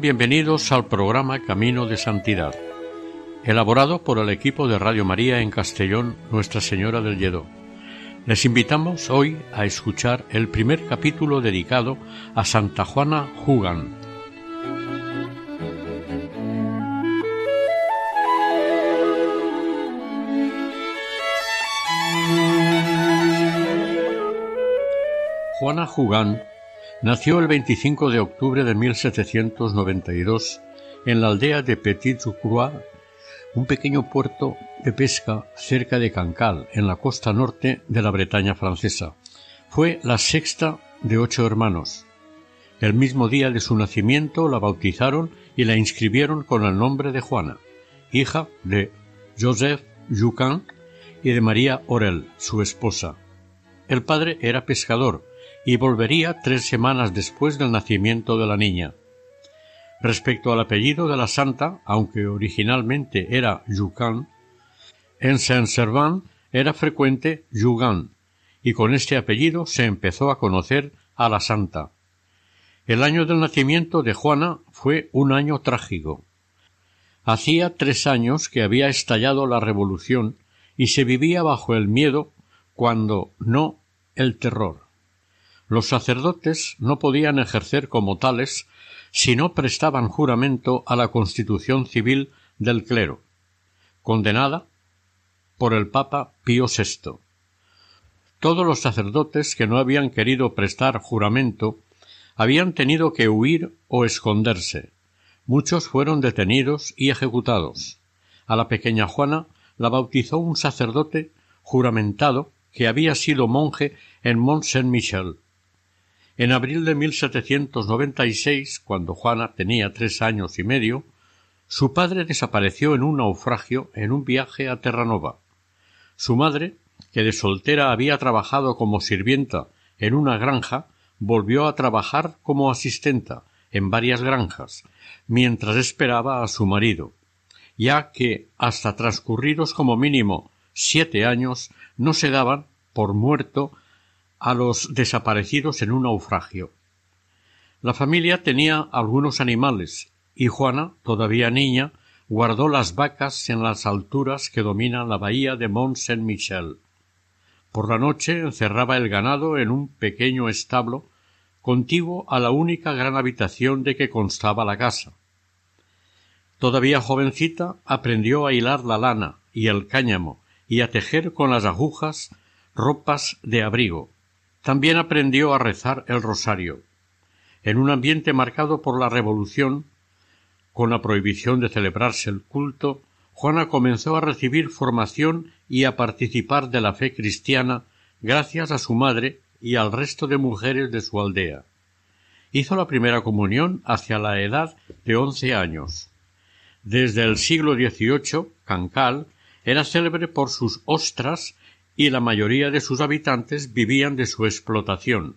Bienvenidos al programa Camino de Santidad, elaborado por el equipo de Radio María en Castellón, Nuestra Señora del Lledó. Les invitamos hoy a escuchar el primer capítulo dedicado a Santa Juana Jugan. Juana Jugan Nació el 25 de octubre de 1792 en la aldea de Petit Croix, un pequeño puerto de pesca cerca de Cancale, en la costa norte de la Bretaña francesa. Fue la sexta de ocho hermanos. El mismo día de su nacimiento la bautizaron y la inscribieron con el nombre de Juana, hija de Joseph Jucan y de María Orel, su esposa. El padre era pescador y volvería tres semanas después del nacimiento de la niña. Respecto al apellido de la santa, aunque originalmente era Jucan, en Saint-Servant era frecuente Jugan, y con este apellido se empezó a conocer a la santa. El año del nacimiento de Juana fue un año trágico. Hacía tres años que había estallado la revolución y se vivía bajo el miedo cuando no el terror. Los sacerdotes no podían ejercer como tales si no prestaban juramento a la constitución civil del clero, condenada por el Papa Pío VI. Todos los sacerdotes que no habían querido prestar juramento habían tenido que huir o esconderse. Muchos fueron detenidos y ejecutados. A la pequeña Juana la bautizó un sacerdote juramentado que había sido monje en Mont Saint-Michel, en abril de 1796, cuando Juana tenía tres años y medio, su padre desapareció en un naufragio en un viaje a Terranova. Su madre, que de soltera había trabajado como sirvienta en una granja, volvió a trabajar como asistenta en varias granjas, mientras esperaba a su marido, ya que hasta transcurridos como mínimo siete años no se daban por muerto a los desaparecidos en un naufragio. La familia tenía algunos animales y Juana, todavía niña, guardó las vacas en las alturas que dominan la bahía de Mont Saint-Michel. Por la noche encerraba el ganado en un pequeño establo contiguo a la única gran habitación de que constaba la casa. Todavía jovencita aprendió a hilar la lana y el cáñamo y a tejer con las agujas ropas de abrigo, también aprendió a rezar el rosario. En un ambiente marcado por la revolución, con la prohibición de celebrarse el culto, Juana comenzó a recibir formación y a participar de la fe cristiana gracias a su madre y al resto de mujeres de su aldea. Hizo la primera comunión hacia la edad de once años. Desde el siglo XVIII, Cancal era célebre por sus ostras y la mayoría de sus habitantes vivían de su explotación.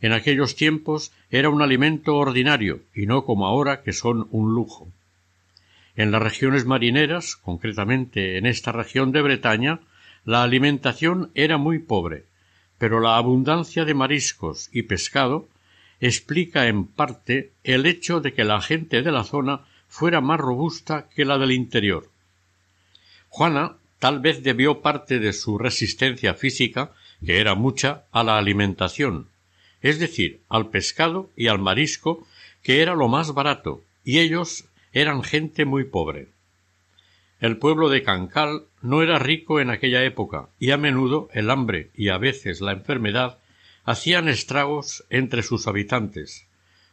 En aquellos tiempos era un alimento ordinario y no como ahora que son un lujo. En las regiones marineras, concretamente en esta región de Bretaña, la alimentación era muy pobre, pero la abundancia de mariscos y pescado explica en parte el hecho de que la gente de la zona fuera más robusta que la del interior. Juana tal vez debió parte de su resistencia física, que era mucha, a la alimentación, es decir, al pescado y al marisco, que era lo más barato, y ellos eran gente muy pobre. El pueblo de Cancal no era rico en aquella época, y a menudo el hambre y a veces la enfermedad hacían estragos entre sus habitantes.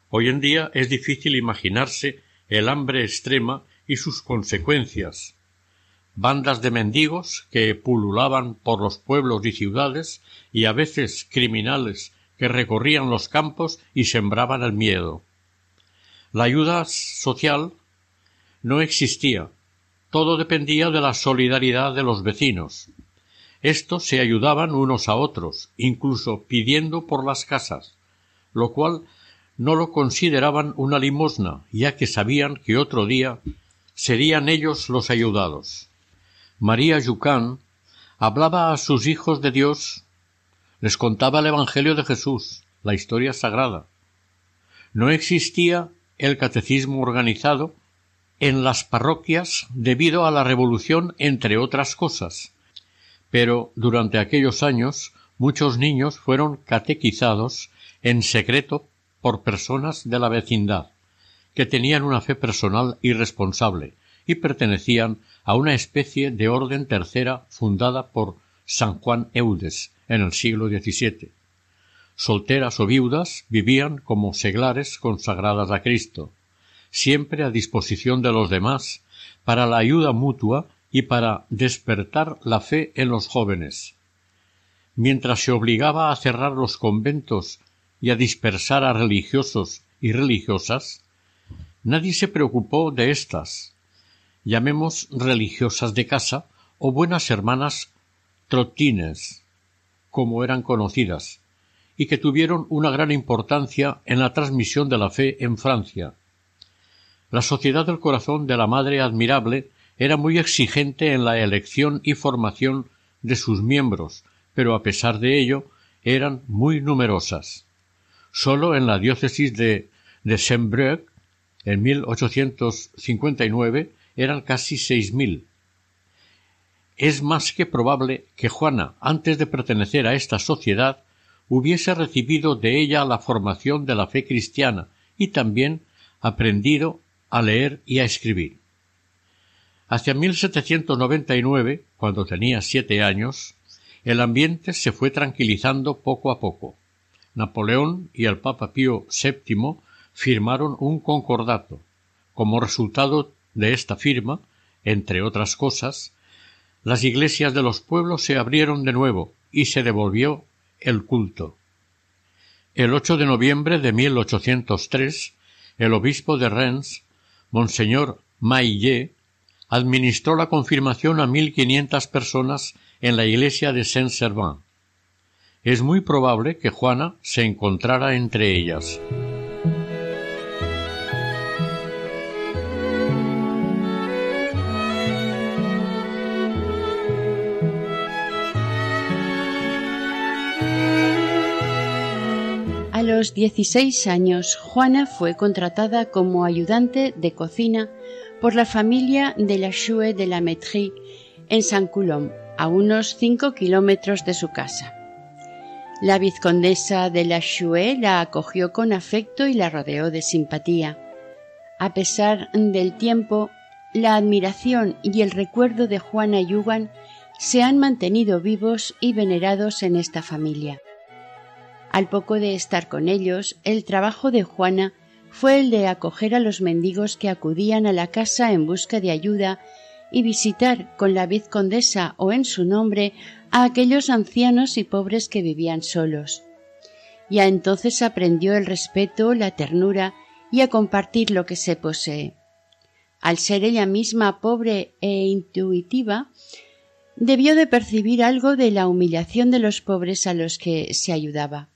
Hoy en día es difícil imaginarse el hambre extrema y sus consecuencias, bandas de mendigos que pululaban por los pueblos y ciudades y a veces criminales que recorrían los campos y sembraban el miedo. La ayuda social no existía. Todo dependía de la solidaridad de los vecinos. Estos se ayudaban unos a otros, incluso pidiendo por las casas, lo cual no lo consideraban una limosna, ya que sabían que otro día serían ellos los ayudados. María Yucán hablaba a sus hijos de Dios, les contaba el Evangelio de Jesús, la historia sagrada. No existía el catecismo organizado en las parroquias debido a la revolución, entre otras cosas. Pero durante aquellos años muchos niños fueron catequizados en secreto por personas de la vecindad, que tenían una fe personal y responsable, y pertenecían a una especie de orden tercera fundada por San Juan Eudes en el siglo XVII. Solteras o viudas vivían como seglares consagradas a Cristo, siempre a disposición de los demás, para la ayuda mutua y para despertar la fe en los jóvenes. Mientras se obligaba a cerrar los conventos y a dispersar a religiosos y religiosas, nadie se preocupó de éstas, llamemos religiosas de casa o buenas hermanas trotines, como eran conocidas, y que tuvieron una gran importancia en la transmisión de la fe en Francia, la Sociedad del Corazón de la Madre Admirable era muy exigente en la elección y formación de sus miembros, pero a pesar de ello eran muy numerosas. Sólo en la diócesis de, de Saint-Breuil, en 1859, eran casi seis mil. Es más que probable que Juana, antes de pertenecer a esta sociedad, hubiese recibido de ella la formación de la fe cristiana y también aprendido a leer y a escribir. Hacia 1799, cuando tenía siete años, el ambiente se fue tranquilizando poco a poco. Napoleón y el Papa Pío VII firmaron un concordato. Como resultado de esta firma, entre otras cosas, las iglesias de los pueblos se abrieron de nuevo y se devolvió el culto. El 8 de noviembre de 1803, el obispo de Rennes Monseñor Maillé administró la confirmación a mil quinientas personas en la iglesia de Saint-Servant. Es muy probable que Juana se encontrara entre ellas. Los 16 años, Juana fue contratada como ayudante de cocina por la familia de la Chue de la Métrie en Saint-Coulomb, a unos 5 kilómetros de su casa. La vizcondesa de la Chue la acogió con afecto y la rodeó de simpatía. A pesar del tiempo, la admiración y el recuerdo de Juana Yugan se han mantenido vivos y venerados en esta familia. Al poco de estar con ellos, el trabajo de Juana fue el de acoger a los mendigos que acudían a la casa en busca de ayuda y visitar con la vizcondesa o en su nombre a aquellos ancianos y pobres que vivían solos. Ya entonces aprendió el respeto, la ternura y a compartir lo que se posee. Al ser ella misma pobre e intuitiva, debió de percibir algo de la humillación de los pobres a los que se ayudaba.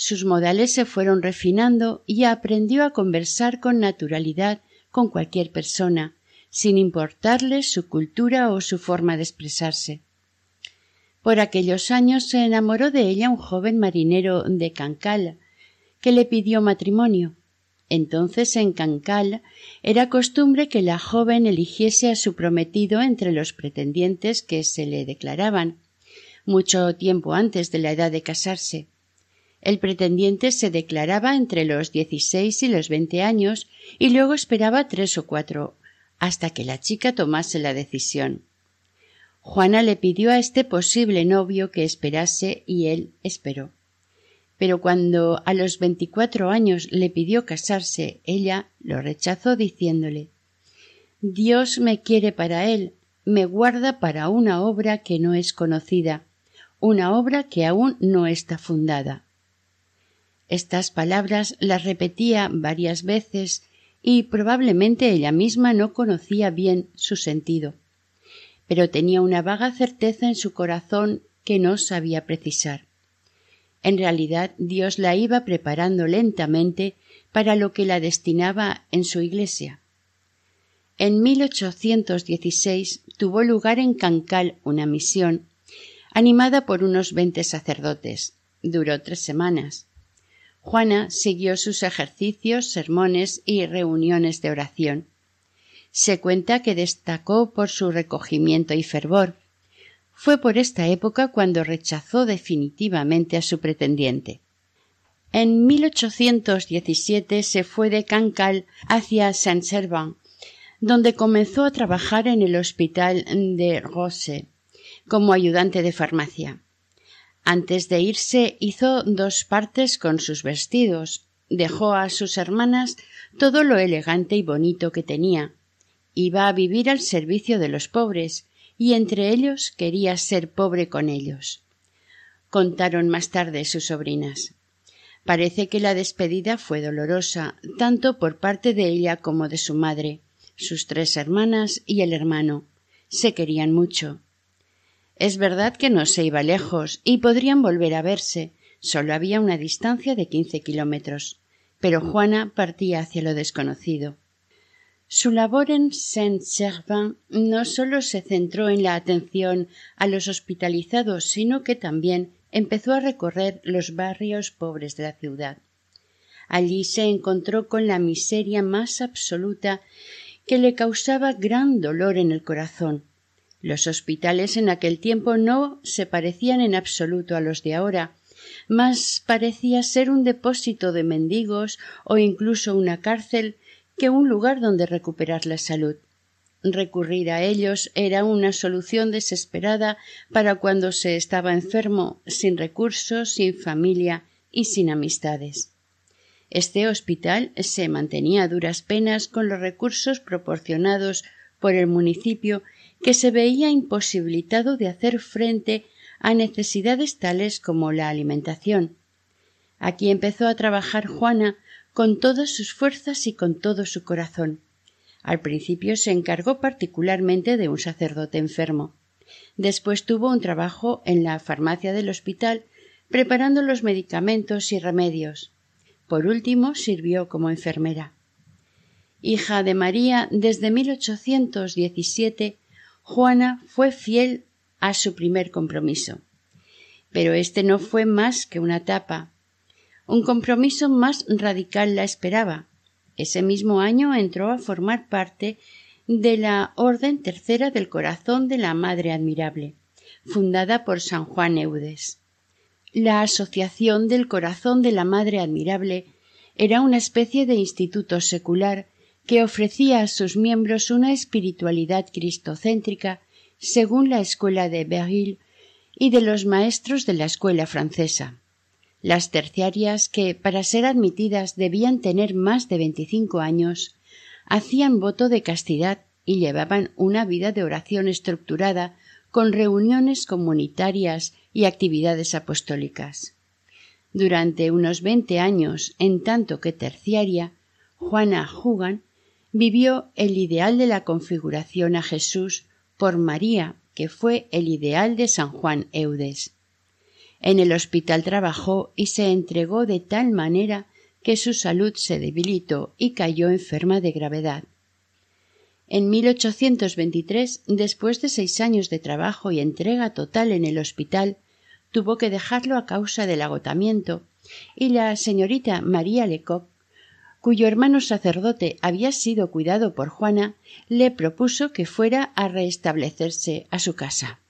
Sus modales se fueron refinando y aprendió a conversar con naturalidad con cualquier persona, sin importarle su cultura o su forma de expresarse. Por aquellos años se enamoró de ella un joven marinero de Cancala, que le pidió matrimonio. Entonces en Cancala era costumbre que la joven eligiese a su prometido entre los pretendientes que se le declaraban, mucho tiempo antes de la edad de casarse. El pretendiente se declaraba entre los dieciséis y los veinte años y luego esperaba tres o cuatro hasta que la chica tomase la decisión. Juana le pidió a este posible novio que esperase y él esperó. Pero cuando a los veinticuatro años le pidió casarse, ella lo rechazó diciéndole Dios me quiere para él, me guarda para una obra que no es conocida, una obra que aún no está fundada. Estas palabras las repetía varias veces y probablemente ella misma no conocía bien su sentido, pero tenía una vaga certeza en su corazón que no sabía precisar. En realidad Dios la iba preparando lentamente para lo que la destinaba en su iglesia. En 1816 tuvo lugar en Cancal una misión, animada por unos veinte sacerdotes. Duró tres semanas. Juana siguió sus ejercicios, sermones y reuniones de oración. Se cuenta que destacó por su recogimiento y fervor. Fue por esta época cuando rechazó definitivamente a su pretendiente. En 1817 se fue de Cancale hacia Saint-Servan, donde comenzó a trabajar en el hospital de Rose como ayudante de farmacia. Antes de irse hizo dos partes con sus vestidos, dejó a sus hermanas todo lo elegante y bonito que tenía. Iba a vivir al servicio de los pobres, y entre ellos quería ser pobre con ellos. Contaron más tarde sus sobrinas. Parece que la despedida fue dolorosa, tanto por parte de ella como de su madre, sus tres hermanas y el hermano. Se querían mucho. Es verdad que no se iba lejos y podrían volver a verse. Solo había una distancia de quince kilómetros. Pero Juana partía hacia lo desconocido. Su labor en Saint-Servan no solo se centró en la atención a los hospitalizados, sino que también empezó a recorrer los barrios pobres de la ciudad. Allí se encontró con la miseria más absoluta que le causaba gran dolor en el corazón. Los hospitales en aquel tiempo no se parecían en absoluto a los de ahora, más parecía ser un depósito de mendigos o incluso una cárcel que un lugar donde recuperar la salud. Recurrir a ellos era una solución desesperada para cuando se estaba enfermo, sin recursos, sin familia y sin amistades. Este hospital se mantenía a duras penas con los recursos proporcionados por el municipio que se veía imposibilitado de hacer frente a necesidades tales como la alimentación. Aquí empezó a trabajar Juana con todas sus fuerzas y con todo su corazón. Al principio se encargó particularmente de un sacerdote enfermo. Después tuvo un trabajo en la farmacia del hospital preparando los medicamentos y remedios. Por último sirvió como enfermera. Hija de María desde 1817 Juana fue fiel a su primer compromiso. Pero este no fue más que una tapa. Un compromiso más radical la esperaba. Ese mismo año entró a formar parte de la Orden Tercera del Corazón de la Madre Admirable, fundada por San Juan Eudes. La Asociación del Corazón de la Madre Admirable era una especie de instituto secular que ofrecía a sus miembros una espiritualidad cristocéntrica según la escuela de Beryl y de los maestros de la escuela francesa. Las terciarias, que para ser admitidas debían tener más de veinticinco años, hacían voto de castidad y llevaban una vida de oración estructurada con reuniones comunitarias y actividades apostólicas. Durante unos veinte años, en tanto que terciaria, Juana Hugan vivió el ideal de la configuración a Jesús por María, que fue el ideal de San Juan Eudes. En el hospital trabajó y se entregó de tal manera que su salud se debilitó y cayó enferma de gravedad. En 1823, después de seis años de trabajo y entrega total en el hospital, tuvo que dejarlo a causa del agotamiento, y la señorita María Lecoq cuyo hermano sacerdote había sido cuidado por Juana, le propuso que fuera a restablecerse a su casa.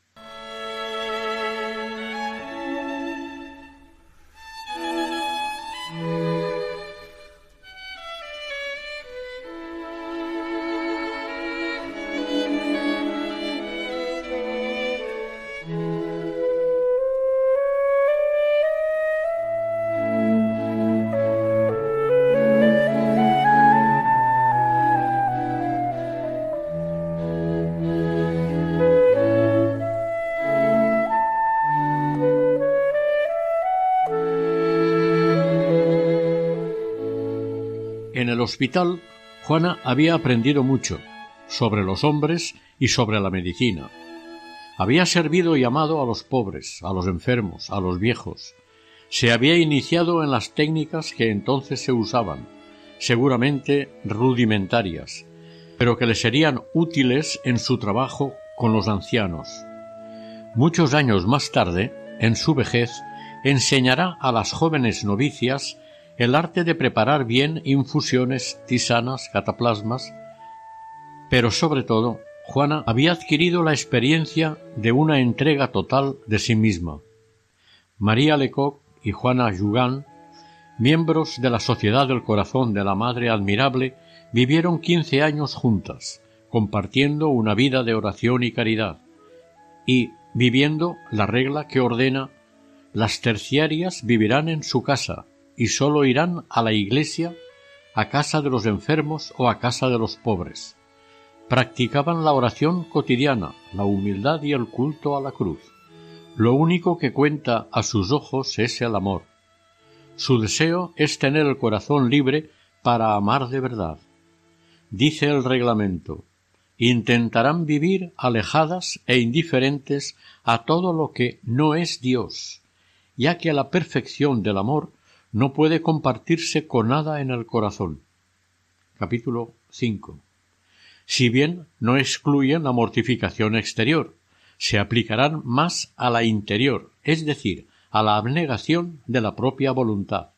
Hospital, Juana había aprendido mucho sobre los hombres y sobre la medicina. Había servido y amado a los pobres, a los enfermos, a los viejos. Se había iniciado en las técnicas que entonces se usaban, seguramente rudimentarias, pero que le serían útiles en su trabajo con los ancianos. Muchos años más tarde, en su vejez, enseñará a las jóvenes novicias el arte de preparar bien infusiones, tisanas, cataplasmas, pero sobre todo, Juana había adquirido la experiencia de una entrega total de sí misma. María Lecoq y Juana Jugan, miembros de la Sociedad del Corazón de la Madre Admirable, vivieron quince años juntas, compartiendo una vida de oración y caridad, y viviendo la regla que ordena las terciarias vivirán en su casa y sólo irán a la iglesia, a casa de los enfermos o a casa de los pobres. Practicaban la oración cotidiana, la humildad y el culto a la cruz. Lo único que cuenta a sus ojos es el amor. Su deseo es tener el corazón libre para amar de verdad. Dice el reglamento, intentarán vivir alejadas e indiferentes a todo lo que no es Dios, ya que la perfección del amor no puede compartirse con nada en el corazón. Capítulo 5. Si bien no excluyen la mortificación exterior, se aplicarán más a la interior, es decir, a la abnegación de la propia voluntad,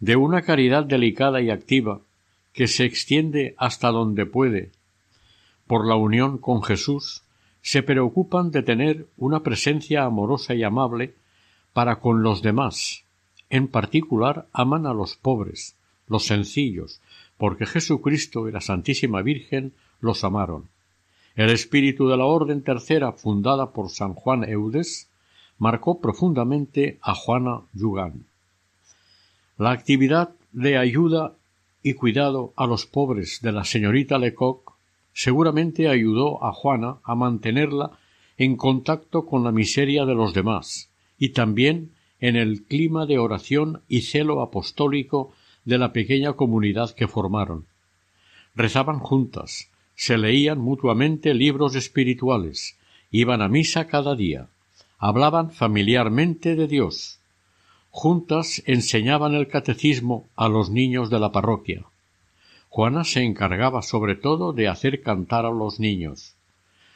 de una caridad delicada y activa que se extiende hasta donde puede. Por la unión con Jesús, se preocupan de tener una presencia amorosa y amable para con los demás. En particular aman a los pobres, los sencillos, porque Jesucristo y la Santísima Virgen los amaron. El espíritu de la Orden Tercera, fundada por San Juan Eudes, marcó profundamente a Juana Yugan. La actividad de ayuda y cuidado a los pobres de la señorita Lecoq seguramente ayudó a Juana a mantenerla en contacto con la miseria de los demás, y también en el clima de oración y celo apostólico de la pequeña comunidad que formaron. Rezaban juntas, se leían mutuamente libros espirituales, iban a misa cada día, hablaban familiarmente de Dios. Juntas enseñaban el catecismo a los niños de la parroquia. Juana se encargaba sobre todo de hacer cantar a los niños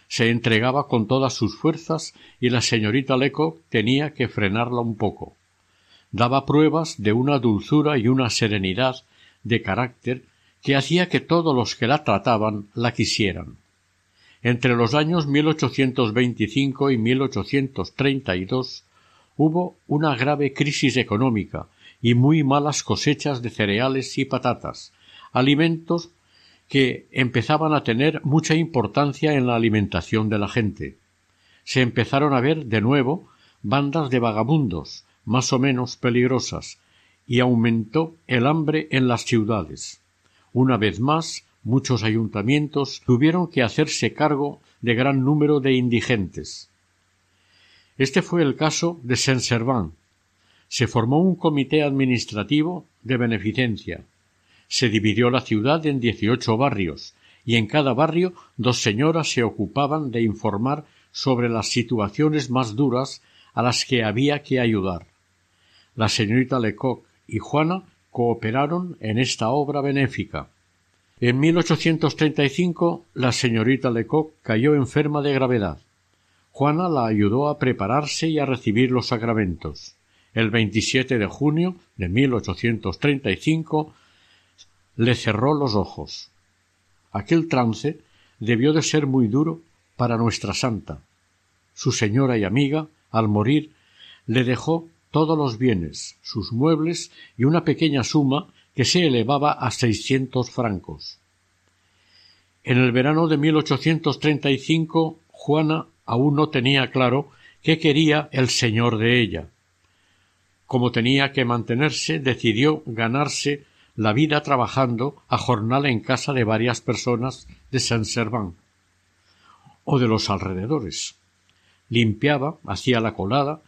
se entregaba con todas sus fuerzas y la señorita Leco tenía que frenarla un poco. Daba pruebas de una dulzura y una serenidad de carácter que hacía que todos los que la trataban la quisieran. Entre los años 1825 y 1832 hubo una grave crisis económica y muy malas cosechas de cereales y patatas, alimentos que empezaban a tener mucha importancia en la alimentación de la gente. Se empezaron a ver de nuevo bandas de vagabundos, más o menos peligrosas, y aumentó el hambre en las ciudades. Una vez más, muchos ayuntamientos tuvieron que hacerse cargo de gran número de indigentes. Este fue el caso de Saint-Servant. Se formó un comité administrativo de beneficencia, se dividió la ciudad en dieciocho barrios, y en cada barrio dos señoras se ocupaban de informar sobre las situaciones más duras a las que había que ayudar. La señorita Lecoq y Juana cooperaron en esta obra benéfica. En 1835 la señorita Lecoq cayó enferma de gravedad. Juana la ayudó a prepararse y a recibir los sacramentos. El 27 de junio de 1835 le cerró los ojos. Aquel trance debió de ser muy duro para nuestra santa. Su señora y amiga, al morir, le dejó todos los bienes, sus muebles y una pequeña suma que se elevaba a seiscientos francos. En el verano de 1835 Juana aún no tenía claro qué quería el señor de ella. Como tenía que mantenerse, decidió ganarse la vida trabajando a jornal en casa de varias personas de Saint-Servant o de los alrededores. Limpiaba, hacía la colada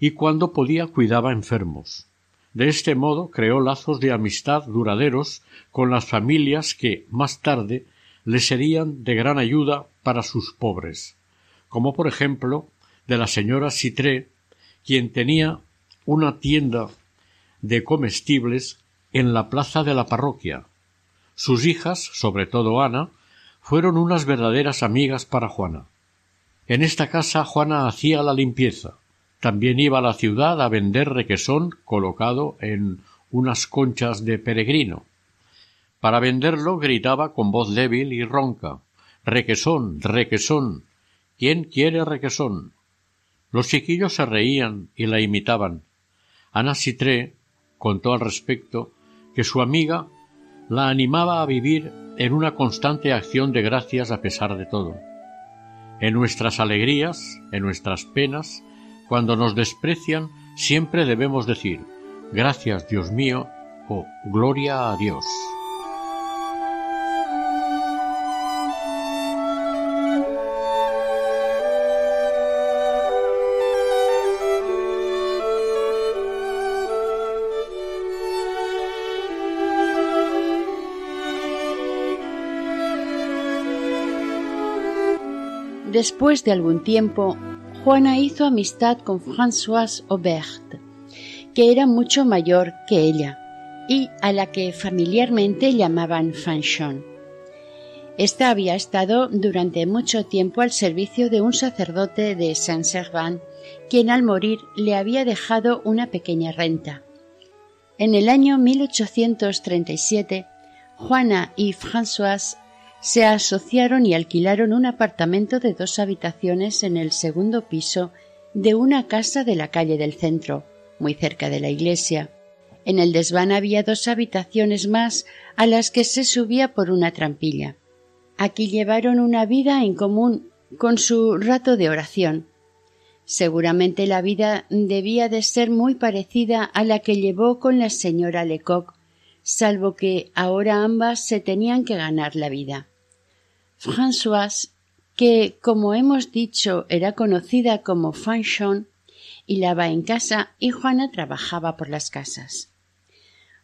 y cuando podía cuidaba enfermos. De este modo creó lazos de amistad duraderos con las familias que, más tarde, le serían de gran ayuda para sus pobres, como por ejemplo de la señora Citré, quien tenía una tienda de comestibles en la plaza de la parroquia. Sus hijas, sobre todo Ana, fueron unas verdaderas amigas para Juana. En esta casa Juana hacía la limpieza. También iba a la ciudad a vender requesón colocado en unas conchas de peregrino. Para venderlo gritaba con voz débil y ronca Requesón, requesón. ¿Quién quiere requesón? Los chiquillos se reían y la imitaban. Ana Sitré contó al respecto que su amiga la animaba a vivir en una constante acción de gracias a pesar de todo. En nuestras alegrías, en nuestras penas, cuando nos desprecian, siempre debemos decir Gracias, Dios mío, o Gloria a Dios. Después de algún tiempo, Juana hizo amistad con Françoise Aubert, que era mucho mayor que ella y a la que familiarmente llamaban Fanchon. Esta había estado durante mucho tiempo al servicio de un sacerdote de Saint-Servan, quien al morir le había dejado una pequeña renta. En el año 1837, Juana y Françoise se asociaron y alquilaron un apartamento de dos habitaciones en el segundo piso de una casa de la calle del centro, muy cerca de la iglesia. En el desván había dos habitaciones más a las que se subía por una trampilla. Aquí llevaron una vida en común con su rato de oración. Seguramente la vida debía de ser muy parecida a la que llevó con la señora Lecoq, salvo que ahora ambas se tenían que ganar la vida. Françoise, que, como hemos dicho, era conocida como Fanchon, hilaba en casa y Juana trabajaba por las casas.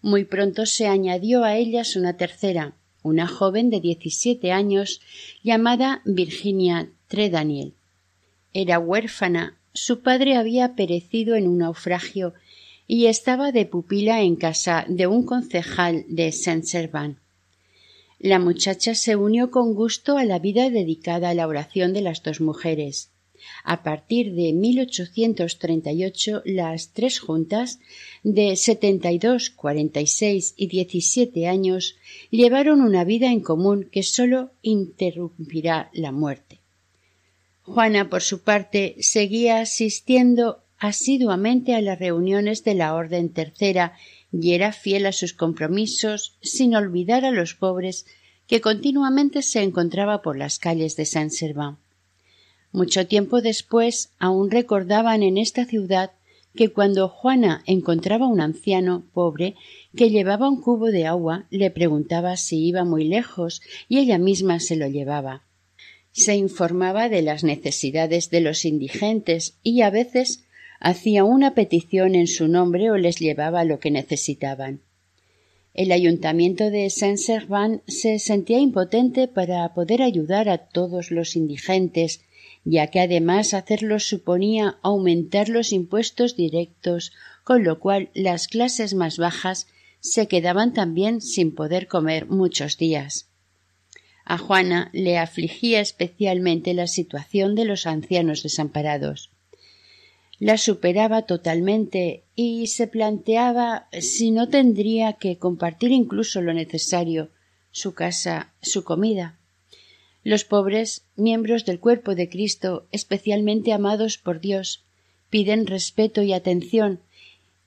Muy pronto se añadió a ellas una tercera, una joven de diecisiete años llamada Virginia Tredaniel. Era huérfana, su padre había perecido en un naufragio y estaba de pupila en casa de un concejal de Saint-Servan. La muchacha se unió con gusto a la vida dedicada a la oración de las dos mujeres. A partir de 1838, las tres juntas, de setenta y dos, cuarenta y seis y diecisiete años, llevaron una vida en común que sólo interrumpirá la muerte. Juana, por su parte, seguía asistiendo asiduamente a las reuniones de la Orden Tercera y era fiel a sus compromisos sin olvidar a los pobres que continuamente se encontraba por las calles de Saint Servan. Mucho tiempo después aún recordaban en esta ciudad que cuando Juana encontraba un anciano pobre que llevaba un cubo de agua le preguntaba si iba muy lejos y ella misma se lo llevaba. Se informaba de las necesidades de los indigentes y a veces hacía una petición en su nombre o les llevaba lo que necesitaban. El ayuntamiento de Saint-Servan se sentía impotente para poder ayudar a todos los indigentes, ya que además hacerlo suponía aumentar los impuestos directos, con lo cual las clases más bajas se quedaban también sin poder comer muchos días. A Juana le afligía especialmente la situación de los ancianos desamparados la superaba totalmente y se planteaba si no tendría que compartir incluso lo necesario su casa, su comida. Los pobres, miembros del cuerpo de Cristo, especialmente amados por Dios, piden respeto y atención,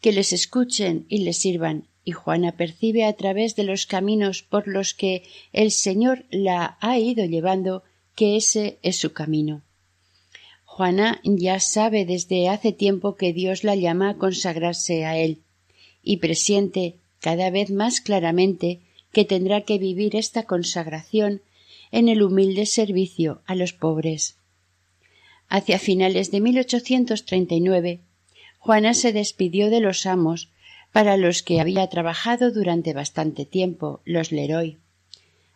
que les escuchen y les sirvan, y Juana percibe a través de los caminos por los que el Señor la ha ido llevando que ese es su camino. Juana ya sabe desde hace tiempo que Dios la llama a consagrarse a Él, y presiente cada vez más claramente que tendrá que vivir esta consagración en el humilde servicio a los pobres. Hacia finales de 1839, Juana se despidió de los amos para los que había trabajado durante bastante tiempo, los Leroy.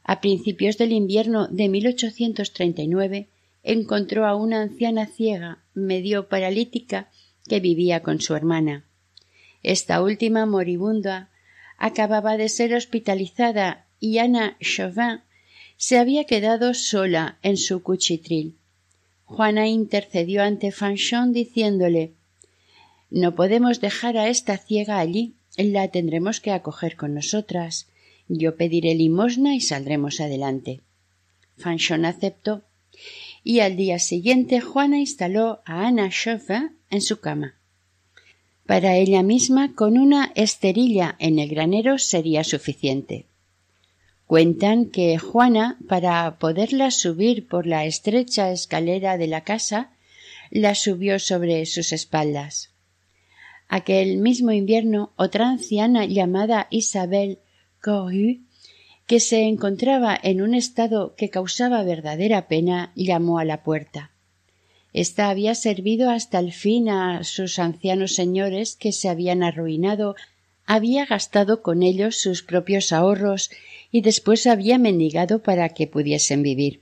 A principios del invierno de 1839 encontró a una anciana ciega, medio paralítica, que vivía con su hermana. Esta última moribunda acababa de ser hospitalizada y Ana Chauvin se había quedado sola en su cuchitril. Juana intercedió ante Fanchon diciéndole No podemos dejar a esta ciega allí, la tendremos que acoger con nosotras. Yo pediré limosna y saldremos adelante. Fanchon aceptó y al día siguiente Juana instaló a Ana Chauvin en su cama. Para ella misma, con una esterilla en el granero sería suficiente. Cuentan que Juana, para poderla subir por la estrecha escalera de la casa, la subió sobre sus espaldas. Aquel mismo invierno, otra anciana llamada Isabel Corru, que se encontraba en un estado que causaba verdadera pena, llamó a la puerta. Esta había servido hasta el fin a sus ancianos señores que se habían arruinado, había gastado con ellos sus propios ahorros y después había mendigado para que pudiesen vivir.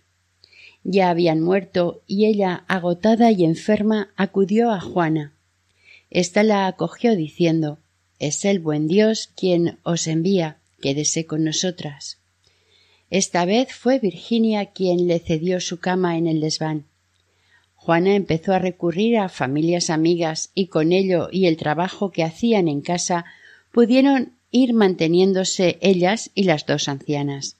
Ya habían muerto y ella, agotada y enferma, acudió a Juana. Esta la acogió diciendo Es el buen Dios quien os envía, quédese con nosotras. Esta vez fue Virginia quien le cedió su cama en el desván. Juana empezó a recurrir a familias amigas y con ello y el trabajo que hacían en casa pudieron ir manteniéndose ellas y las dos ancianas.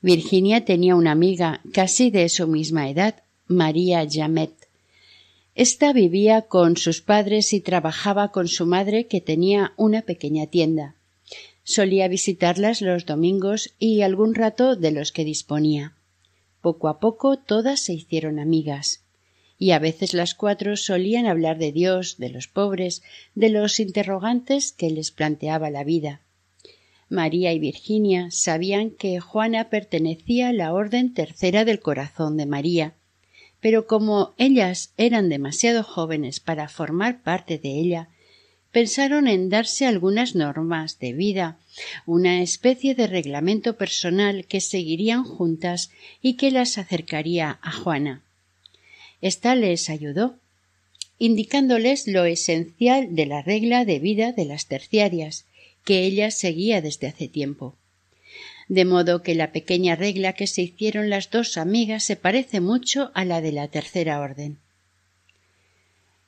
Virginia tenía una amiga casi de su misma edad, María Jamet. Esta vivía con sus padres y trabajaba con su madre que tenía una pequeña tienda. Solía visitarlas los domingos y algún rato de los que disponía. Poco a poco todas se hicieron amigas y a veces las cuatro solían hablar de Dios, de los pobres, de los interrogantes que les planteaba la vida. María y Virginia sabían que Juana pertenecía a la Orden Tercera del Corazón de María, pero como ellas eran demasiado jóvenes para formar parte de ella, pensaron en darse algunas normas de vida, una especie de reglamento personal que seguirían juntas y que las acercaría a Juana. Esta les ayudó, indicándoles lo esencial de la regla de vida de las terciarias, que ella seguía desde hace tiempo. De modo que la pequeña regla que se hicieron las dos amigas se parece mucho a la de la tercera orden.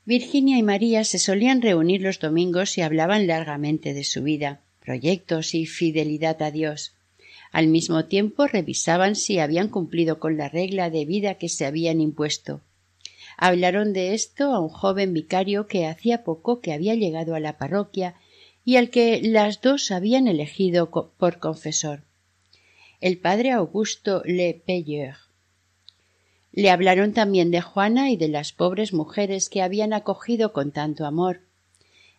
Virginia y María se solían reunir los domingos y hablaban largamente de su vida, proyectos y fidelidad a Dios. Al mismo tiempo revisaban si habían cumplido con la regla de vida que se habían impuesto, Hablaron de esto a un joven vicario que hacía poco que había llegado a la parroquia y al que las dos habían elegido por confesor, el padre Augusto Le Payeur. Le hablaron también de Juana y de las pobres mujeres que habían acogido con tanto amor.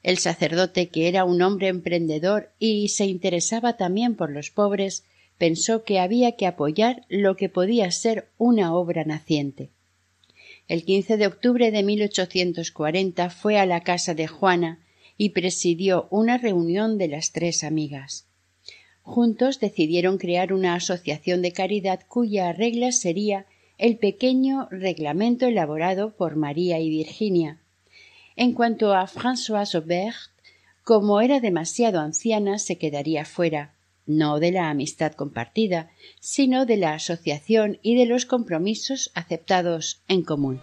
El sacerdote, que era un hombre emprendedor y se interesaba también por los pobres, pensó que había que apoyar lo que podía ser una obra naciente. El 15 de octubre de 1840 fue a la casa de Juana y presidió una reunión de las tres amigas. Juntos decidieron crear una asociación de caridad cuya regla sería el pequeño reglamento elaborado por María y Virginia. En cuanto a Françoise Aubert, como era demasiado anciana, se quedaría fuera, no de la amistad compartida, sino de la asociación y de los compromisos aceptados en común.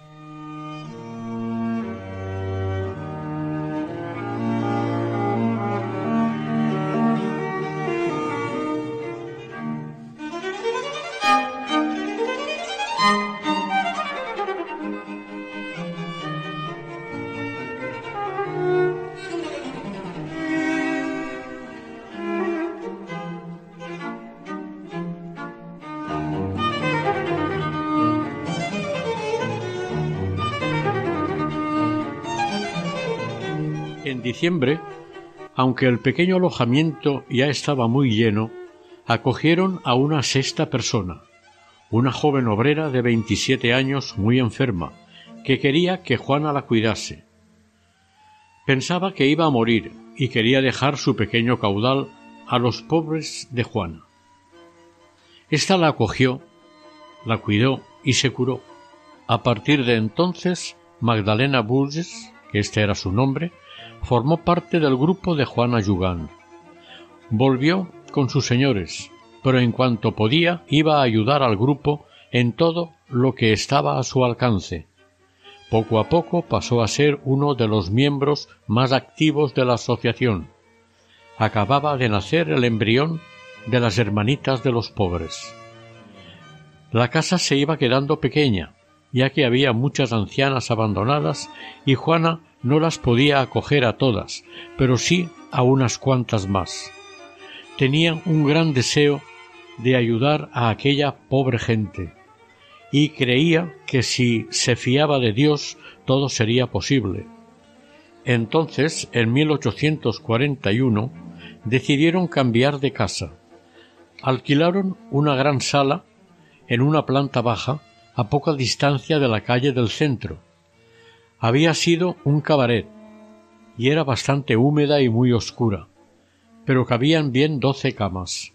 Diciembre, aunque el pequeño alojamiento ya estaba muy lleno, acogieron a una sexta persona, una joven obrera de veintisiete años muy enferma, que quería que Juana la cuidase. Pensaba que iba a morir, y quería dejar su pequeño caudal a los pobres de Juana. Esta la acogió, la cuidó y se curó. A partir de entonces, Magdalena Burges, que este era su nombre, formó parte del grupo de Juana Yugan. Volvió con sus señores, pero en cuanto podía iba a ayudar al grupo en todo lo que estaba a su alcance. Poco a poco pasó a ser uno de los miembros más activos de la asociación. Acababa de nacer el embrión de las hermanitas de los pobres. La casa se iba quedando pequeña, ya que había muchas ancianas abandonadas y Juana no las podía acoger a todas, pero sí a unas cuantas más. Tenía un gran deseo de ayudar a aquella pobre gente, y creía que si se fiaba de Dios todo sería posible. Entonces, en 1841, decidieron cambiar de casa. Alquilaron una gran sala en una planta baja a poca distancia de la calle del centro. Había sido un cabaret y era bastante húmeda y muy oscura, pero cabían bien doce camas.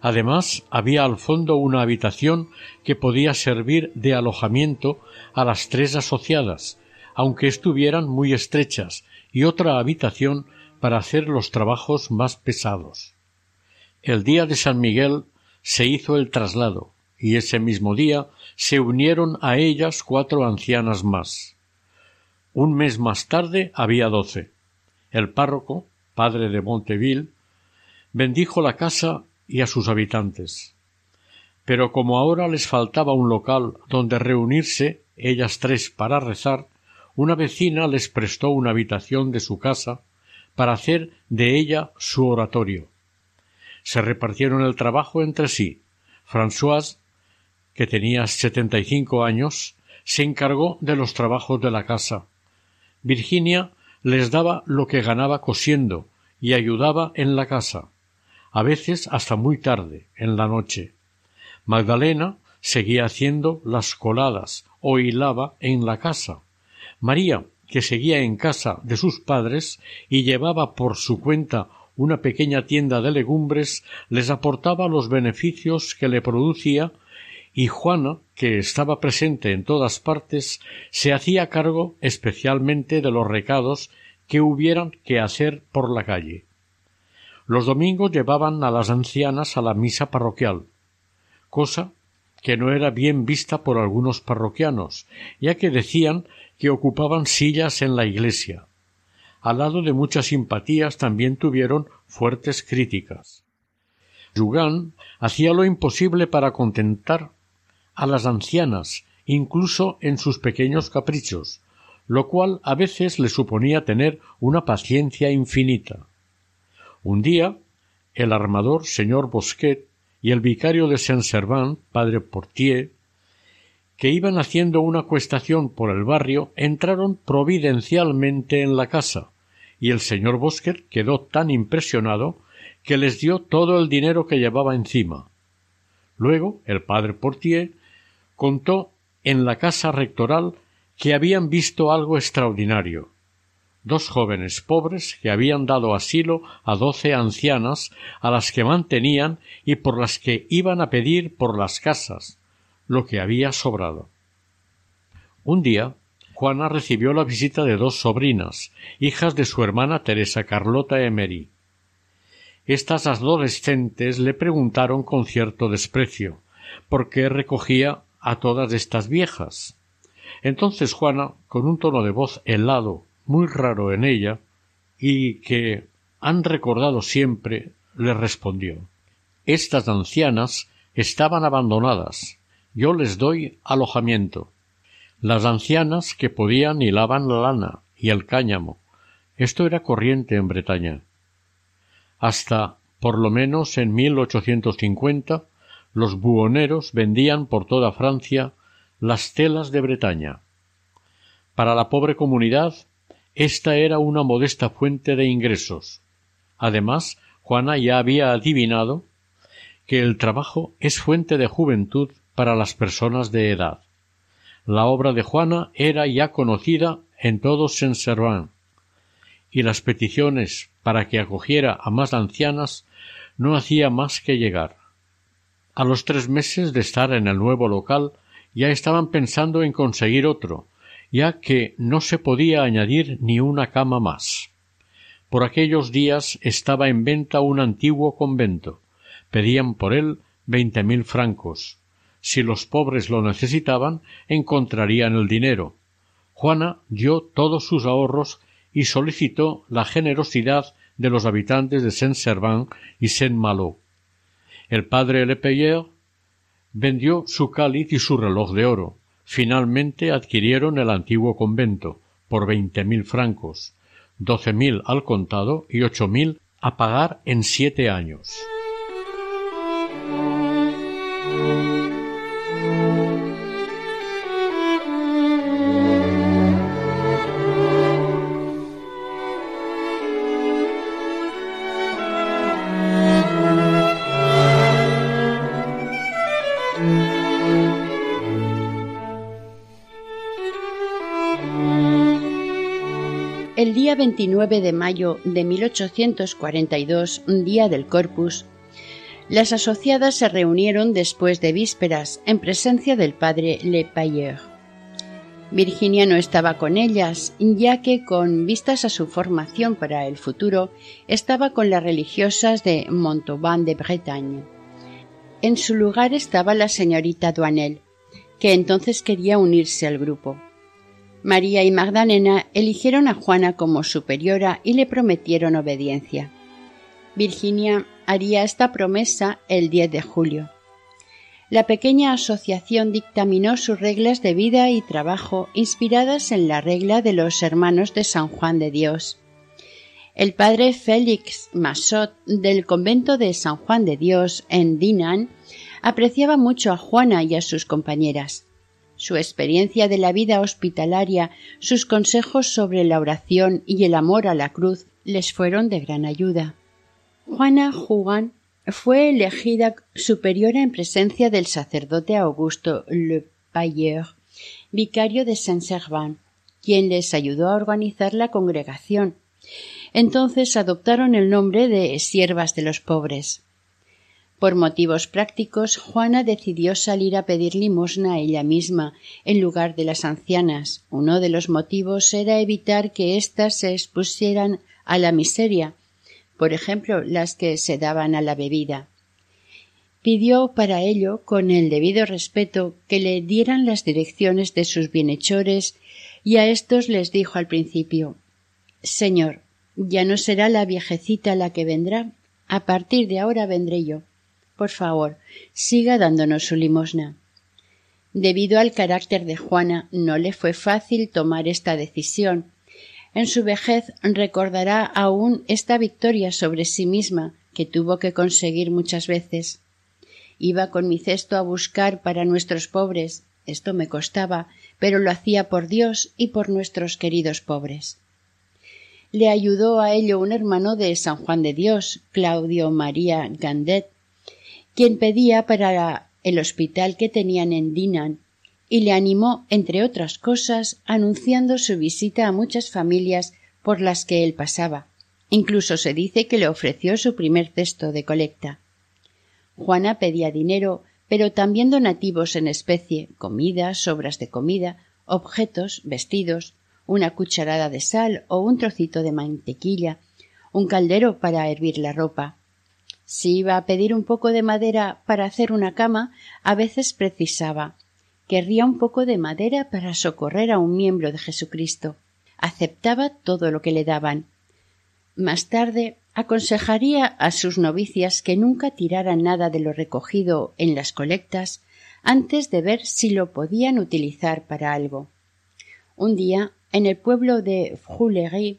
Además, había al fondo una habitación que podía servir de alojamiento a las tres asociadas, aunque estuvieran muy estrechas, y otra habitación para hacer los trabajos más pesados. El día de San Miguel se hizo el traslado, y ese mismo día se unieron a ellas cuatro ancianas más. Un mes más tarde había doce. El párroco, padre de Monteville, bendijo la casa y a sus habitantes. Pero como ahora les faltaba un local donde reunirse ellas tres para rezar, una vecina les prestó una habitación de su casa para hacer de ella su oratorio. Se repartieron el trabajo entre sí. Françoise, que tenía setenta y cinco años, se encargó de los trabajos de la casa. Virginia les daba lo que ganaba cosiendo y ayudaba en la casa a veces hasta muy tarde, en la noche. Magdalena seguía haciendo las coladas o hilaba en la casa. María, que seguía en casa de sus padres y llevaba por su cuenta una pequeña tienda de legumbres, les aportaba los beneficios que le producía y Juana, que estaba presente en todas partes, se hacía cargo especialmente de los recados que hubieran que hacer por la calle. Los domingos llevaban a las ancianas a la misa parroquial, cosa que no era bien vista por algunos parroquianos, ya que decían que ocupaban sillas en la iglesia. Al lado de muchas simpatías también tuvieron fuertes críticas. Jugan hacía lo imposible para contentar a las ancianas, incluso en sus pequeños caprichos, lo cual a veces le suponía tener una paciencia infinita. Un día, el armador señor Bosquet y el vicario de Saint-Servant, padre Portier, que iban haciendo una cuestación por el barrio, entraron providencialmente en la casa, y el señor Bosquet quedó tan impresionado que les dio todo el dinero que llevaba encima. Luego el padre Portier contó en la casa rectoral que habían visto algo extraordinario, dos jóvenes pobres que habían dado asilo a doce ancianas a las que mantenían y por las que iban a pedir por las casas lo que había sobrado. Un día Juana recibió la visita de dos sobrinas, hijas de su hermana Teresa Carlota Emery. Estas adolescentes le preguntaron con cierto desprecio por qué recogía a todas estas viejas. Entonces Juana, con un tono de voz helado muy raro en ella y que han recordado siempre, le respondió Estas ancianas estaban abandonadas. Yo les doy alojamiento. Las ancianas que podían hilaban la lana y el cáñamo. Esto era corriente en Bretaña. Hasta, por lo menos en 1850, los buhoneros vendían por toda Francia las telas de Bretaña. Para la pobre comunidad esta era una modesta fuente de ingresos. Además, Juana ya había adivinado que el trabajo es fuente de juventud para las personas de edad. La obra de Juana era ya conocida en todo Saint-Servant, y las peticiones para que acogiera a más ancianas no hacía más que llegar. A los tres meses de estar en el nuevo local ya estaban pensando en conseguir otro, ya que no se podía añadir ni una cama más. Por aquellos días estaba en venta un antiguo convento. Pedían por él veinte mil francos. Si los pobres lo necesitaban, encontrarían el dinero. Juana dio todos sus ahorros y solicitó la generosidad de los habitantes de Saint-Servant y Saint-Malo. El padre Lepeyer vendió su cáliz y su reloj de oro. Finalmente adquirieron el antiguo convento por veinte mil francos, doce mil al contado y ocho mil a pagar en siete años. Día 29 de mayo de 1842, día del Corpus, las asociadas se reunieron después de vísperas en presencia del padre Le Payer. Virginia no estaba con ellas, ya que, con vistas a su formación para el futuro, estaba con las religiosas de Montauban de Bretagne. En su lugar estaba la señorita Duanel, que entonces quería unirse al grupo. María y Magdalena eligieron a Juana como superiora y le prometieron obediencia. Virginia haría esta promesa el 10 de julio. La pequeña asociación dictaminó sus reglas de vida y trabajo inspiradas en la regla de los hermanos de San Juan de Dios. El padre Félix Massot del convento de San Juan de Dios en Dinan apreciaba mucho a Juana y a sus compañeras. Su experiencia de la vida hospitalaria, sus consejos sobre la oración y el amor a la cruz les fueron de gran ayuda. Juana Juan fue elegida superiora en presencia del sacerdote Augusto Le Payer, vicario de Saint-Servant, quien les ayudó a organizar la congregación. Entonces adoptaron el nombre de siervas de los pobres. Por motivos prácticos, Juana decidió salir a pedir limosna ella misma, en lugar de las ancianas. Uno de los motivos era evitar que éstas se expusieran a la miseria, por ejemplo, las que se daban a la bebida. Pidió para ello, con el debido respeto, que le dieran las direcciones de sus bienhechores, y a éstos les dijo al principio Señor, ya no será la viejecita la que vendrá, a partir de ahora vendré yo. Por favor, siga dándonos su limosna. Debido al carácter de Juana, no le fue fácil tomar esta decisión. En su vejez recordará aún esta victoria sobre sí misma que tuvo que conseguir muchas veces. Iba con mi cesto a buscar para nuestros pobres. Esto me costaba, pero lo hacía por Dios y por nuestros queridos pobres. Le ayudó a ello un hermano de San Juan de Dios, Claudio María Gandet, quien pedía para el hospital que tenían en Dinan y le animó, entre otras cosas, anunciando su visita a muchas familias por las que él pasaba. Incluso se dice que le ofreció su primer cesto de colecta. Juana pedía dinero, pero también donativos en especie, comida, sobras de comida, objetos, vestidos, una cucharada de sal o un trocito de mantequilla, un caldero para hervir la ropa, si iba a pedir un poco de madera para hacer una cama, a veces precisaba. Querría un poco de madera para socorrer a un miembro de Jesucristo. Aceptaba todo lo que le daban. Más tarde aconsejaría a sus novicias que nunca tiraran nada de lo recogido en las colectas antes de ver si lo podían utilizar para algo. Un día, en el pueblo de Froulerie,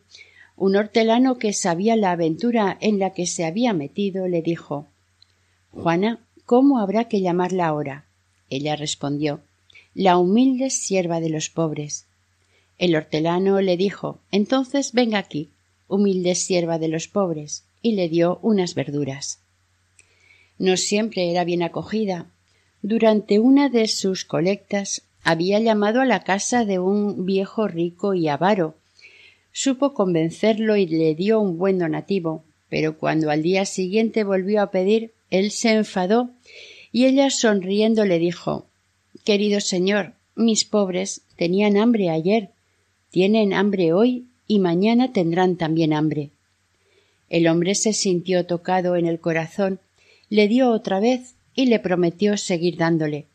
un hortelano que sabía la aventura en la que se había metido le dijo Juana, ¿cómo habrá que llamarla ahora? Ella respondió La humilde sierva de los pobres. El hortelano le dijo Entonces venga aquí, humilde sierva de los pobres, y le dio unas verduras. No siempre era bien acogida. Durante una de sus colectas había llamado a la casa de un viejo rico y avaro, supo convencerlo y le dio un buen donativo, pero cuando al día siguiente volvió a pedir, él se enfadó y ella sonriendo le dijo Querido señor, mis pobres tenían hambre ayer, tienen hambre hoy y mañana tendrán también hambre. El hombre se sintió tocado en el corazón, le dio otra vez y le prometió seguir dándole.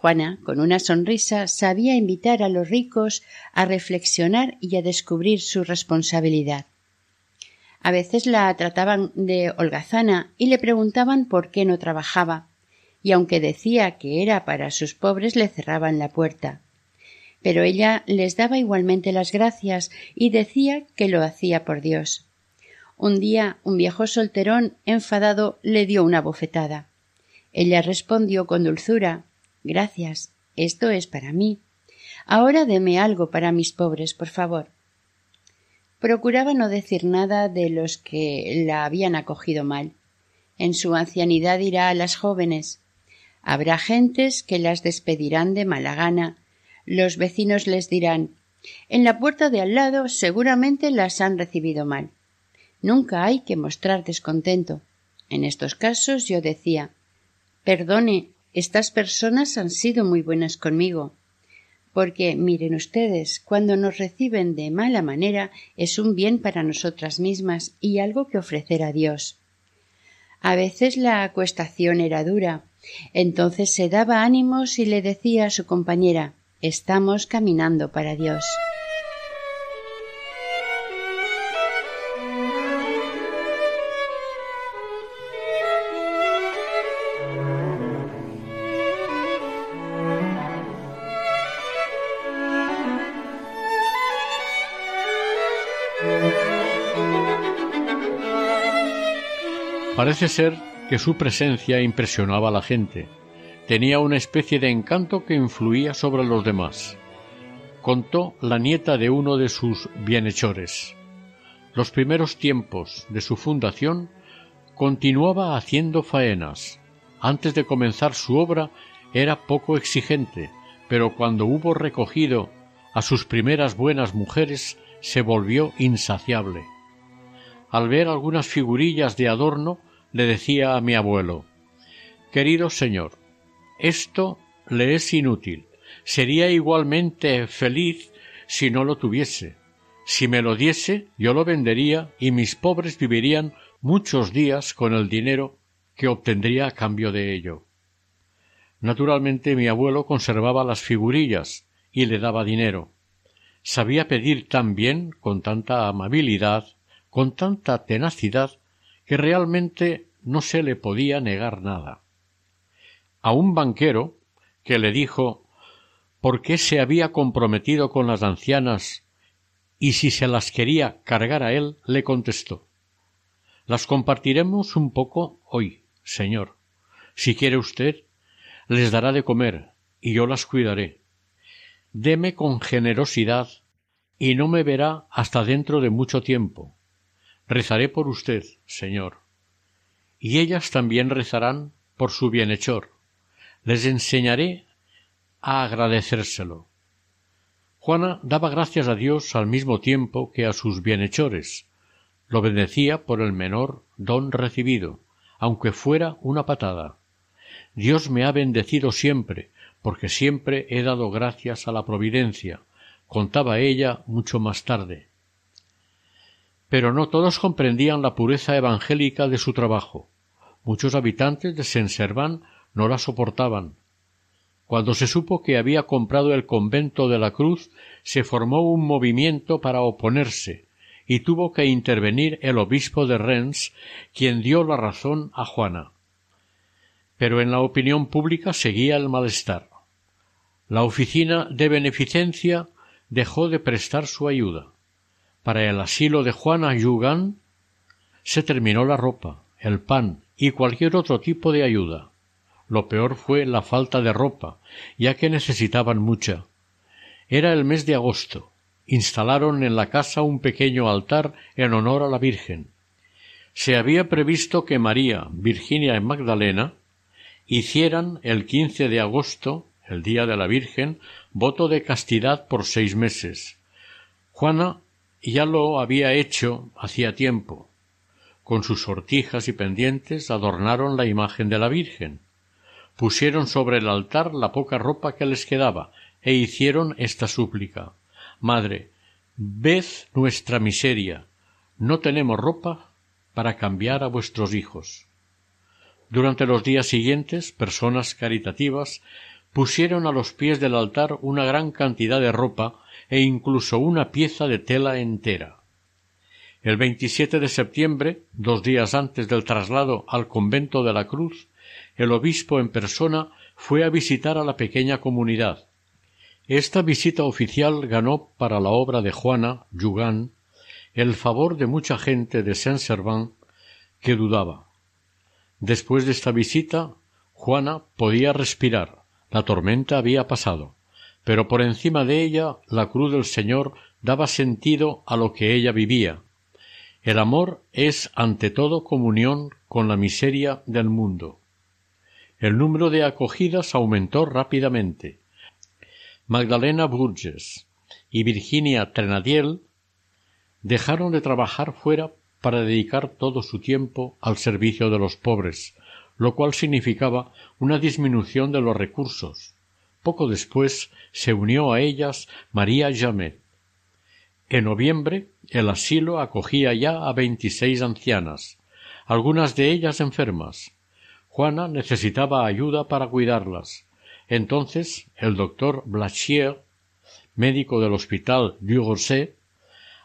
Juana, con una sonrisa, sabía invitar a los ricos a reflexionar y a descubrir su responsabilidad. A veces la trataban de holgazana y le preguntaban por qué no trabajaba, y aunque decía que era para sus pobres le cerraban la puerta. Pero ella les daba igualmente las gracias y decía que lo hacía por Dios. Un día un viejo solterón enfadado le dio una bofetada. Ella respondió con dulzura Gracias. Esto es para mí. Ahora deme algo para mis pobres, por favor. Procuraba no decir nada de los que la habían acogido mal. En su ancianidad dirá a las jóvenes Habrá gentes que las despedirán de mala gana. Los vecinos les dirán En la puerta de al lado seguramente las han recibido mal. Nunca hay que mostrar descontento. En estos casos yo decía Perdone, estas personas han sido muy buenas conmigo. Porque, miren ustedes, cuando nos reciben de mala manera es un bien para nosotras mismas y algo que ofrecer a Dios. A veces la acuestación era dura. Entonces se daba ánimos y le decía a su compañera Estamos caminando para Dios. Parece ser que su presencia impresionaba a la gente. Tenía una especie de encanto que influía sobre los demás. Contó la nieta de uno de sus bienhechores. Los primeros tiempos de su fundación continuaba haciendo faenas. Antes de comenzar su obra era poco exigente, pero cuando hubo recogido a sus primeras buenas mujeres se volvió insaciable. Al ver algunas figurillas de adorno le decía a mi abuelo Querido señor, esto le es inútil. Sería igualmente feliz si no lo tuviese. Si me lo diese, yo lo vendería y mis pobres vivirían muchos días con el dinero que obtendría a cambio de ello. Naturalmente mi abuelo conservaba las figurillas y le daba dinero. Sabía pedir tan bien, con tanta amabilidad, con tanta tenacidad, que realmente no se le podía negar nada. A un banquero que le dijo por qué se había comprometido con las ancianas y si se las quería cargar a él, le contestó Las compartiremos un poco hoy, señor. Si quiere usted, les dará de comer y yo las cuidaré. Deme con generosidad y no me verá hasta dentro de mucho tiempo. Rezaré por usted, señor y ellas también rezarán por su bienhechor. Les enseñaré a agradecérselo. Juana daba gracias a Dios al mismo tiempo que a sus bienhechores. Lo bendecía por el menor don recibido, aunque fuera una patada. Dios me ha bendecido siempre, porque siempre he dado gracias a la providencia, contaba ella mucho más tarde. Pero no todos comprendían la pureza evangélica de su trabajo. Muchos habitantes de Saint-Servan no la soportaban. Cuando se supo que había comprado el convento de la Cruz, se formó un movimiento para oponerse, y tuvo que intervenir el obispo de Rennes, quien dio la razón a Juana. Pero en la opinión pública seguía el malestar. La oficina de beneficencia dejó de prestar su ayuda. Para el asilo de Juana Yugan se terminó la ropa, el pan y cualquier otro tipo de ayuda. Lo peor fue la falta de ropa, ya que necesitaban mucha. Era el mes de agosto. Instalaron en la casa un pequeño altar en honor a la Virgen. Se había previsto que María, Virginia y Magdalena hicieran el quince de agosto, el día de la Virgen, voto de castidad por seis meses. Juana ya lo había hecho hacía tiempo. Con sus sortijas y pendientes adornaron la imagen de la Virgen. Pusieron sobre el altar la poca ropa que les quedaba e hicieron esta súplica Madre, ved nuestra miseria. No tenemos ropa para cambiar a vuestros hijos. Durante los días siguientes, personas caritativas pusieron a los pies del altar una gran cantidad de ropa e incluso una pieza de tela entera. El 27 de septiembre, dos días antes del traslado al convento de la Cruz, el obispo en persona fue a visitar a la pequeña comunidad. Esta visita oficial ganó para la obra de Juana Jugan el favor de mucha gente de Saint-Servant que dudaba. Después de esta visita, Juana podía respirar. La tormenta había pasado pero por encima de ella la cruz del Señor daba sentido a lo que ella vivía. El amor es ante todo comunión con la miseria del mundo. El número de acogidas aumentó rápidamente. Magdalena Burges y Virginia Trenadiel dejaron de trabajar fuera para dedicar todo su tiempo al servicio de los pobres, lo cual significaba una disminución de los recursos. Poco después se unió a ellas María Jamet. En noviembre el asilo acogía ya a veintiséis ancianas, algunas de ellas enfermas. Juana necesitaba ayuda para cuidarlas. Entonces el doctor Blachier, médico del hospital du Rosset,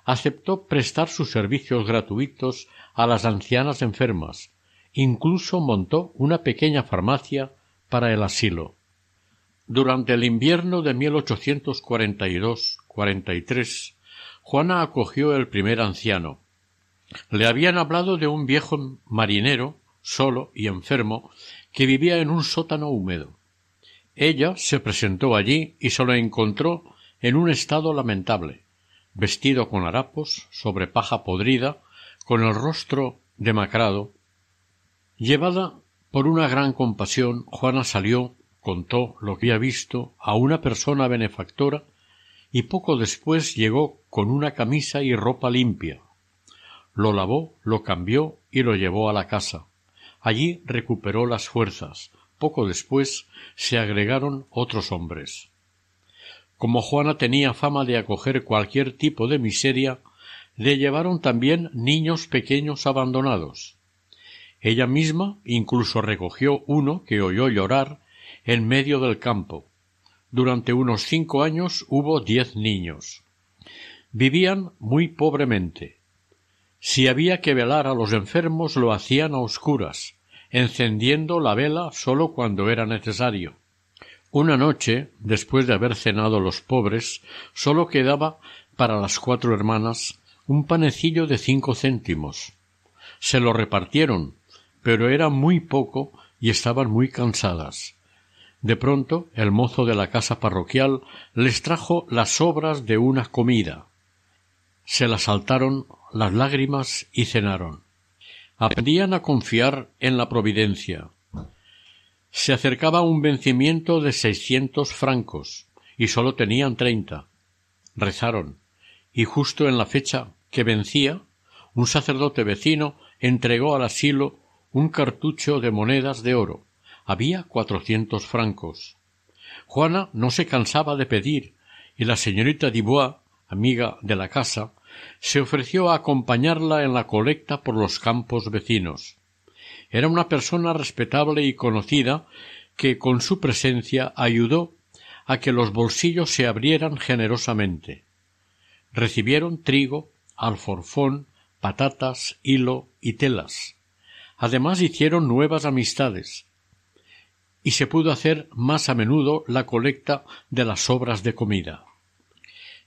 aceptó prestar sus servicios gratuitos a las ancianas enfermas. Incluso montó una pequeña farmacia para el asilo. Durante el invierno de 1842-43, Juana acogió el primer anciano. Le habían hablado de un viejo marinero, solo y enfermo, que vivía en un sótano húmedo. Ella se presentó allí y se lo encontró en un estado lamentable, vestido con harapos, sobre paja podrida, con el rostro demacrado. Llevada por una gran compasión, Juana salió contó lo que había visto a una persona benefactora y poco después llegó con una camisa y ropa limpia. Lo lavó, lo cambió y lo llevó a la casa. Allí recuperó las fuerzas. Poco después se agregaron otros hombres. Como Juana tenía fama de acoger cualquier tipo de miseria, le llevaron también niños pequeños abandonados. Ella misma incluso recogió uno que oyó llorar en medio del campo. Durante unos cinco años hubo diez niños. Vivían muy pobremente. Si había que velar a los enfermos lo hacían a oscuras, encendiendo la vela sólo cuando era necesario. Una noche, después de haber cenado los pobres, sólo quedaba para las cuatro hermanas un panecillo de cinco céntimos. Se lo repartieron, pero era muy poco y estaban muy cansadas. De pronto el mozo de la casa parroquial les trajo las sobras de una comida. Se las saltaron las lágrimas y cenaron. Aprendían a confiar en la providencia. Se acercaba un vencimiento de seiscientos francos y sólo tenían treinta. Rezaron y justo en la fecha que vencía, un sacerdote vecino entregó al asilo un cartucho de monedas de oro había cuatrocientos francos. Juana no se cansaba de pedir, y la señorita Dubois, amiga de la casa, se ofreció a acompañarla en la colecta por los campos vecinos. Era una persona respetable y conocida que con su presencia ayudó a que los bolsillos se abrieran generosamente. Recibieron trigo, alforfón, patatas, hilo y telas. Además hicieron nuevas amistades, y se pudo hacer más a menudo la colecta de las sobras de comida.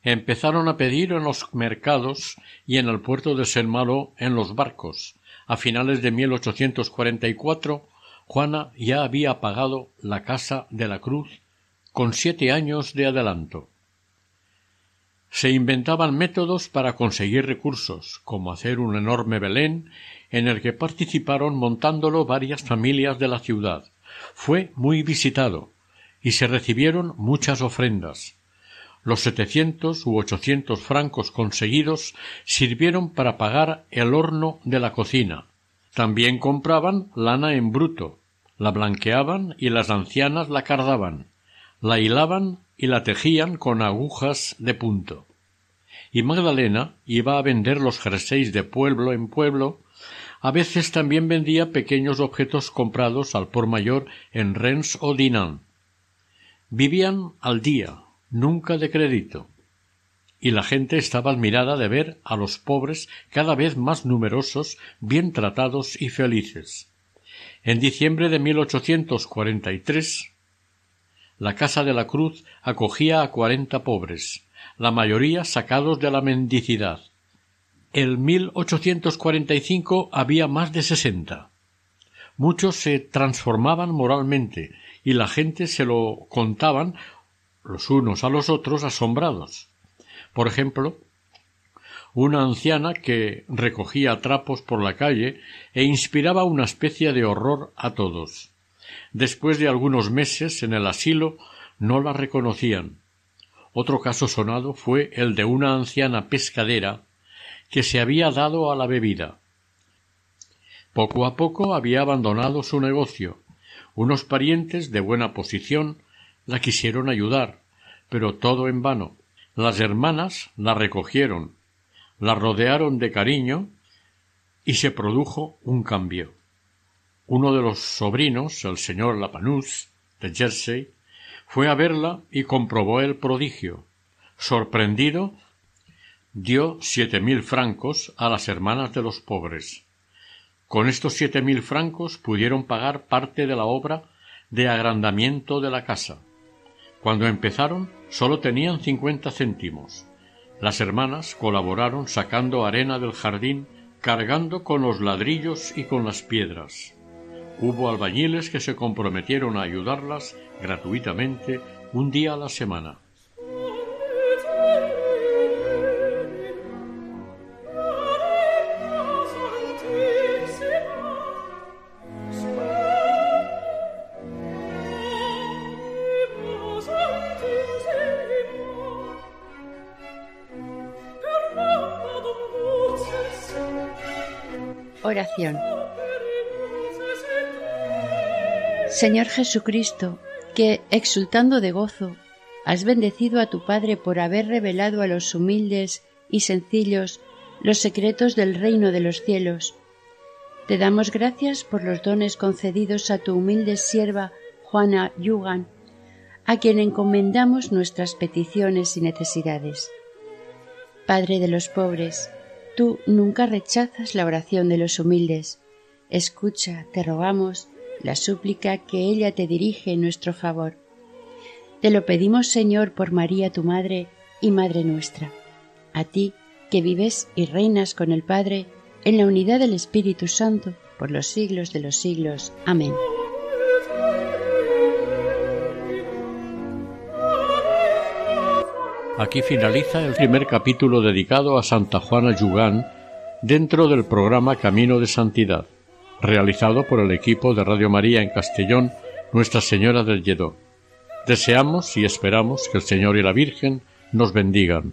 Empezaron a pedir en los mercados y en el puerto de Saint-Malo en los barcos. A finales de 1844, Juana ya había pagado la casa de la Cruz con siete años de adelanto. Se inventaban métodos para conseguir recursos, como hacer un enorme Belén en el que participaron montándolo varias familias de la ciudad, fue muy visitado y se recibieron muchas ofrendas. Los setecientos u ochocientos francos conseguidos sirvieron para pagar el horno de la cocina. También compraban lana en bruto, la blanqueaban y las ancianas la cardaban, la hilaban y la tejían con agujas de punto. Y Magdalena iba a vender los jerseys de pueblo en pueblo, a veces también vendía pequeños objetos comprados al por mayor en Rennes o Dinan. Vivían al día, nunca de crédito, y la gente estaba admirada de ver a los pobres cada vez más numerosos, bien tratados y felices. En diciembre de 1843, la Casa de la Cruz acogía a cuarenta pobres, la mayoría sacados de la mendicidad. En 1845 había más de sesenta. Muchos se transformaban moralmente y la gente se lo contaban los unos a los otros asombrados. Por ejemplo, una anciana que recogía trapos por la calle e inspiraba una especie de horror a todos. Después de algunos meses en el asilo no la reconocían. Otro caso sonado fue el de una anciana pescadera que se había dado a la bebida. Poco a poco había abandonado su negocio. Unos parientes de buena posición la quisieron ayudar, pero todo en vano. Las hermanas la recogieron, la rodearon de cariño y se produjo un cambio. Uno de los sobrinos, el señor Lapanus, de Jersey, fue a verla y comprobó el prodigio. Sorprendido, dio siete mil francos a las hermanas de los pobres. Con estos siete mil francos pudieron pagar parte de la obra de agrandamiento de la casa. Cuando empezaron sólo tenían cincuenta céntimos. Las hermanas colaboraron sacando arena del jardín, cargando con los ladrillos y con las piedras. Hubo albañiles que se comprometieron a ayudarlas gratuitamente un día a la semana. Señor Jesucristo, que, exultando de gozo, has bendecido a tu Padre por haber revelado a los humildes y sencillos los secretos del reino de los cielos. Te damos gracias por los dones concedidos a tu humilde sierva Juana Yugan, a quien encomendamos nuestras peticiones y necesidades. Padre de los pobres, Tú nunca rechazas la oración de los humildes. Escucha, te rogamos, la súplica que ella te dirige en nuestro favor. Te lo pedimos, Señor, por María tu Madre y Madre nuestra. A ti, que vives y reinas con el Padre, en la unidad del Espíritu Santo, por los siglos de los siglos. Amén. Aquí finaliza el primer capítulo dedicado a Santa Juana Yugán dentro del programa Camino de Santidad, realizado por el equipo de Radio María en Castellón, Nuestra Señora del Lledó. Deseamos y esperamos que el Señor y la Virgen nos bendigan.